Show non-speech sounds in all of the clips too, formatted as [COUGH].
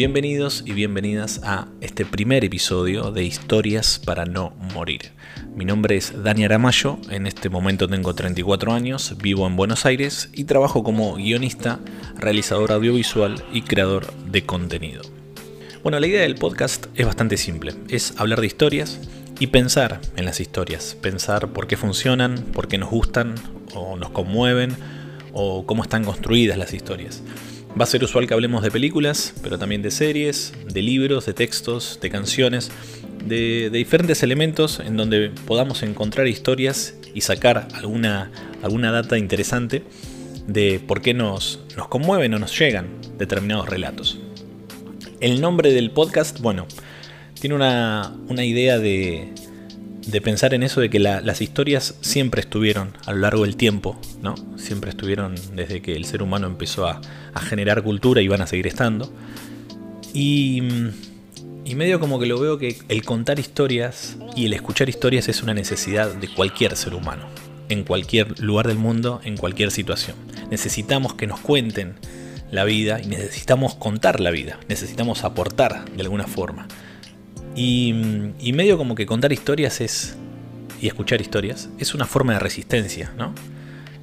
Bienvenidos y bienvenidas a este primer episodio de Historias para no morir. Mi nombre es Dani Aramayo, en este momento tengo 34 años, vivo en Buenos Aires y trabajo como guionista, realizador audiovisual y creador de contenido. Bueno, la idea del podcast es bastante simple, es hablar de historias y pensar en las historias, pensar por qué funcionan, por qué nos gustan o nos conmueven o cómo están construidas las historias. Va a ser usual que hablemos de películas, pero también de series, de libros, de textos, de canciones, de, diferentes elementos en donde podamos encontrar historias y sacar alguna, alguna data interesante de por qué nos, conmueven o nos llegan determinados relatos. El nombre del podcast, bueno, tiene una, una idea de, de pensar en eso de que las historias siempre estuvieron a lo largo del tiempo, ¿no? Siempre estuvieron desde que el ser humano empezó a, generar cultura y van a seguir estando. Y, y, medio como que lo veo que el contar historias y el escuchar historias es una necesidad de cualquier ser humano, en cualquier lugar del mundo, en cualquier situación. Necesitamos que nos cuenten la vida y necesitamos contar la vida, necesitamos aportar de alguna forma. Y, medio como que contar historias es. y escuchar historias es una forma de resistencia, ¿no?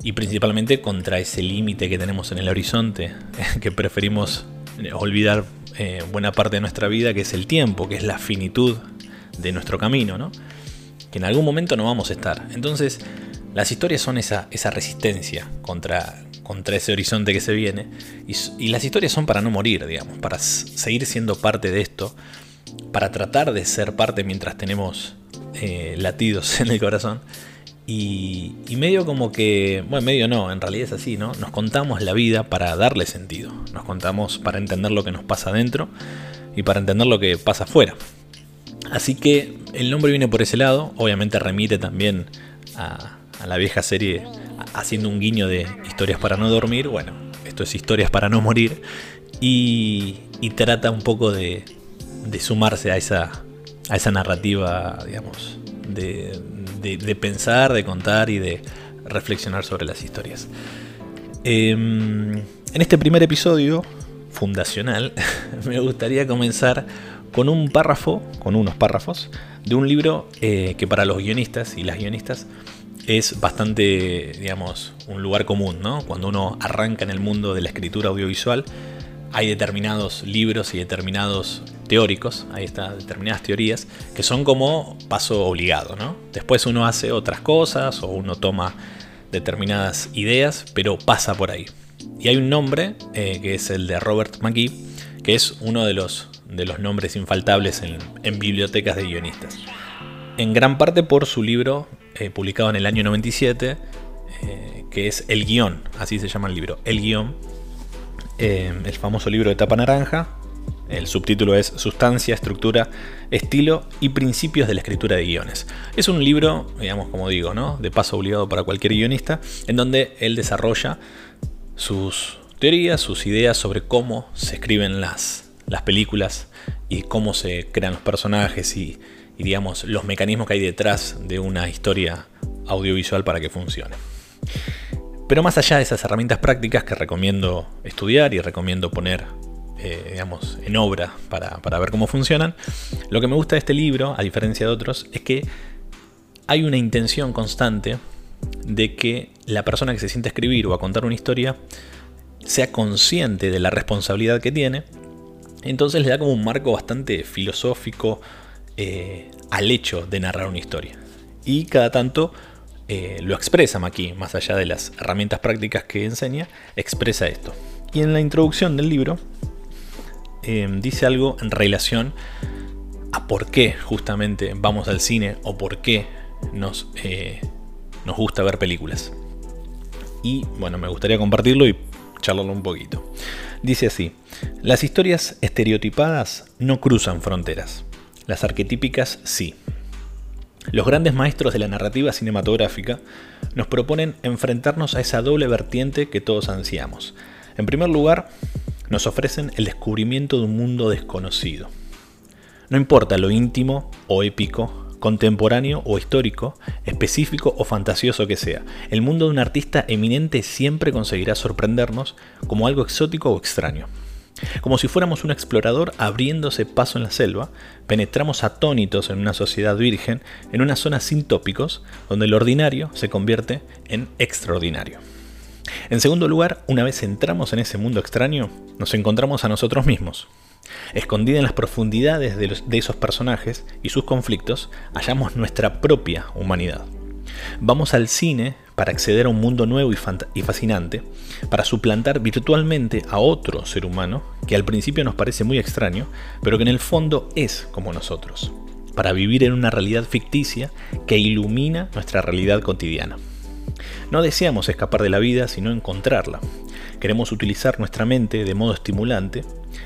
Y principalmente contra ese límite que tenemos en el horizonte, [LAUGHS] que preferimos olvidar eh, buena parte de nuestra vida, que es el tiempo, que es la finitud de nuestro camino, ¿no? Que en algún momento no vamos a estar. Entonces, las historias son esa, esa resistencia contra, contra ese horizonte que se viene. Y, y, las historias son para no morir, digamos, para seguir siendo parte de esto para tratar de ser parte mientras tenemos eh, latidos en el corazón. Y, medio como que, bueno, medio no, en realidad es así, ¿no? Nos contamos la vida para darle sentido. Nos contamos para entender lo que nos pasa adentro y para entender lo que pasa afuera. Así que el nombre viene por ese lado, obviamente remite también a, la vieja serie haciendo un guiño de historias para no dormir. Bueno, esto es historias para no morir. y trata un poco de, de sumarse a esa, a esa narrativa, digamos, de, de, pensar, de contar y de reflexionar sobre las historias. Em, en este primer episodio fundacional [LAUGHS] me gustaría comenzar con un párrafo, con unos párrafos, de un libro eh, que para los guionistas y las guionistas es bastante, digamos, un lugar común, ¿no? Cuando uno arranca en el mundo de la escritura audiovisual, hay determinados libros y determinados teóricos, ahí está, determinadas teorías, que son como paso obligado, ¿no? Después uno hace otras cosas o uno toma determinadas ideas, pero pasa por ahí. Y hay un nombre, eh, que es el de Robert McGee, que es uno de los, de los nombres infaltables en, bibliotecas de guionistas. En gran parte por su libro eh, publicado en el año 97, eh, que es El Guión, así se llama el libro, El Guión, el famoso libro de tapa naranja, el subtítulo es Sustancia, Estructura, Estilo y Principios de la Escritura de Guiones. Es un libro, digamos, como digo, ¿no? de paso obligado para cualquier guionista, en donde él desarrolla sus teorías, sus ideas sobre cómo se escriben las, las películas y cómo se crean los personajes y, y, digamos, los mecanismos que hay detrás de una historia audiovisual para que funcione. Pero más allá de esas herramientas prácticas que recomiendo estudiar y recomiendo poner eh, digamos, en obra para, ver cómo funcionan. Lo que me gusta de este libro, a diferencia de otros, es que hay una intención constante de que la persona que se siente a escribir o a contar una historia sea consciente de la responsabilidad que tiene. Entonces le da como un marco bastante filosófico eh, al hecho de narrar una historia. Y cada tanto eh, lo expresa aquí, más allá de las herramientas prácticas que enseña, expresa esto. Y en la introducción del libro Em, dice algo en relación a por qué justamente vamos al cine o por qué nos, eh, nos gusta ver películas. Y bueno, me gustaría compartirlo y charlarlo un poquito. Dice así, las historias estereotipadas no cruzan fronteras, las arquetípicas sí. Los grandes maestros de la narrativa cinematográfica nos proponen enfrentarnos a esa doble vertiente que todos ansiamos. En primer lugar, nos ofrecen el descubrimiento de un mundo desconocido. No importa lo íntimo o épico, contemporáneo o histórico, específico o fantasioso que sea, el mundo de un artista eminente siempre conseguirá sorprendernos como algo exótico o extraño. Como si fuéramos un explorador abriéndose paso en la selva, penetramos atónitos en una sociedad virgen, en una zona sin tópicos, donde el ordinario se convierte en extraordinario. En segundo lugar, una vez entramos en ese mundo extraño, nos encontramos a nosotros mismos. Escondida en las profundidades de, de esos personajes y sus conflictos, hallamos nuestra propia humanidad. Vamos al cine para acceder a un mundo nuevo y, fascinante, para suplantar virtualmente a otro ser humano que al principio nos parece muy extraño, pero que en el fondo es como nosotros, para vivir en una realidad ficticia que ilumina nuestra realidad cotidiana. No deseamos escapar de la vida, sino encontrarla. Queremos utilizar nuestra mente de modo estimulante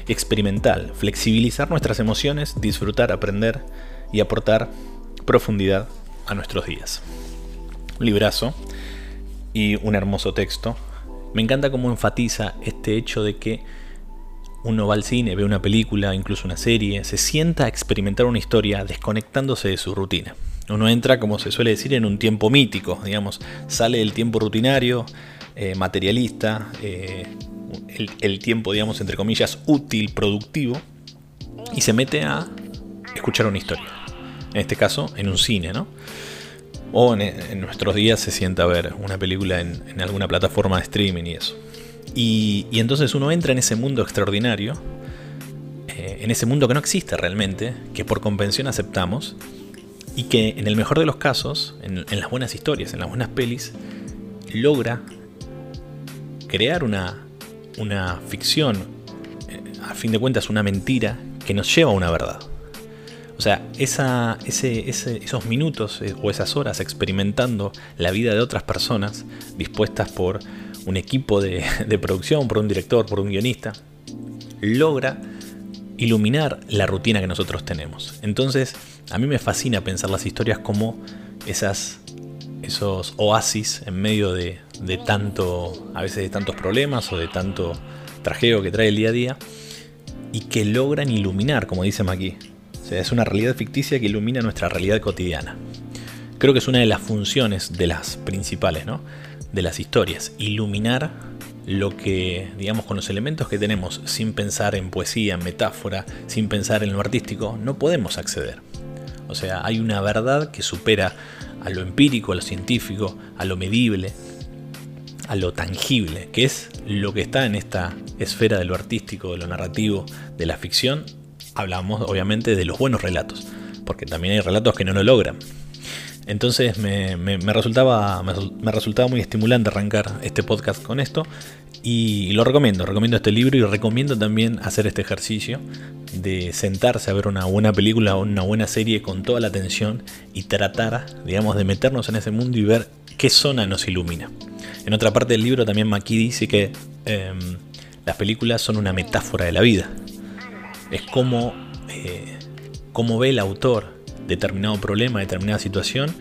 experimental, flexibilizar nuestras emociones, disfrutar, aprender y aportar profundidad a nuestros días librazo y un hermoso texto. Me encanta cómo enfatiza este hecho de que uno va al cine, ve una película, incluso una serie, se sienta a experimentar una historia desconectándose de su rutina. Uno entra, como se suele decir, en un tiempo mítico, digamos, sale del tiempo rutinario, eh, materialista, eh, el, el tiempo, digamos, entre comillas, útil, productivo, y se mete a escuchar una historia. En este caso, en un cine, ¿no? O en, nuestros días se sienta a ver una película en, alguna plataforma de streaming y eso. Y, entonces uno entra en ese mundo extraordinario, eh, en ese mundo que no existe realmente, que por convención aceptamos, y que en el mejor de los casos, en, las buenas historias, en las buenas pelis, logra crear una, una ficción, eh, a fin de cuentas una mentira, que nos lleva a una verdad. O sea, esos minutos eh, o esas horas experimentando la vida de otras personas dispuestas por un equipo [LAUGHS] de, producción, por un director, por un guionista, logra iluminar la rutina que nosotros tenemos. Entonces, a mí me fascina pensar las historias como esos oasis en medio de, tanto, a veces de tantos problemas o de tanto trageo que trae el día a día, y que logran iluminar, como dice Es una realidad ficticia que ilumina nuestra realidad cotidiana. Creo que es una de las funciones de las principales, ¿no? De las historias, iluminar lo que, digamos, con los elementos que tenemos, sin pensar en poesía, en metáfora, sin pensar en lo artístico, no podemos acceder. O sea, hay una verdad que supera a lo empírico, a lo científico, a lo medible, a lo tangible, que es lo que está en esta esfera de lo artístico, de lo narrativo, de la ficción hablamos obviamente de los buenos relatos, porque también hay relatos que no lo logran. Entonces me, resultaba, me, resultaba muy estimulante arrancar este podcast con esto y lo recomiendo, recomiendo este libro y recomiendo también hacer este ejercicio de sentarse a ver una buena película o una buena serie con toda la atención y tratar, digamos, de meternos en ese mundo y ver qué zona nos ilumina. En otra parte del libro también Maki dice que em, las películas son una metáfora de la vida es como eh, cómo ve el autor determinado problema, determinada situación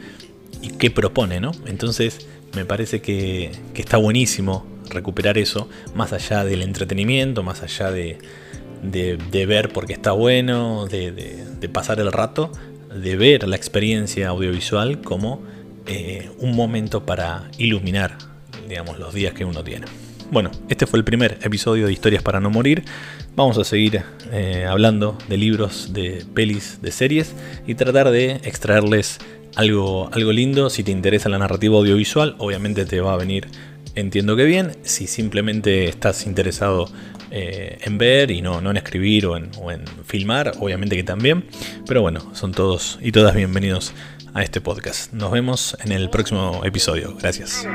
y qué propone, ¿no? Entonces me parece que, está buenísimo recuperar eso, más allá del entretenimiento, más allá de, de, ver porque está bueno, de, pasar el rato, de ver la experiencia audiovisual como eh, un momento para iluminar, digamos, los días que uno tiene. Bueno, este fue el primer episodio de Historias para no morir. Vamos a seguir eh, hablando de libros, de pelis, de series y tratar de extraerles algo, algo lindo. Si te interesa la narrativa audiovisual, obviamente te va a venir, entiendo que bien. Si simplemente estás interesado eh, en ver y no, no en escribir o en, o en filmar, obviamente que también. Pero bueno, son todos y todas bienvenidos a este podcast. Nos vemos en el próximo episodio. Gracias.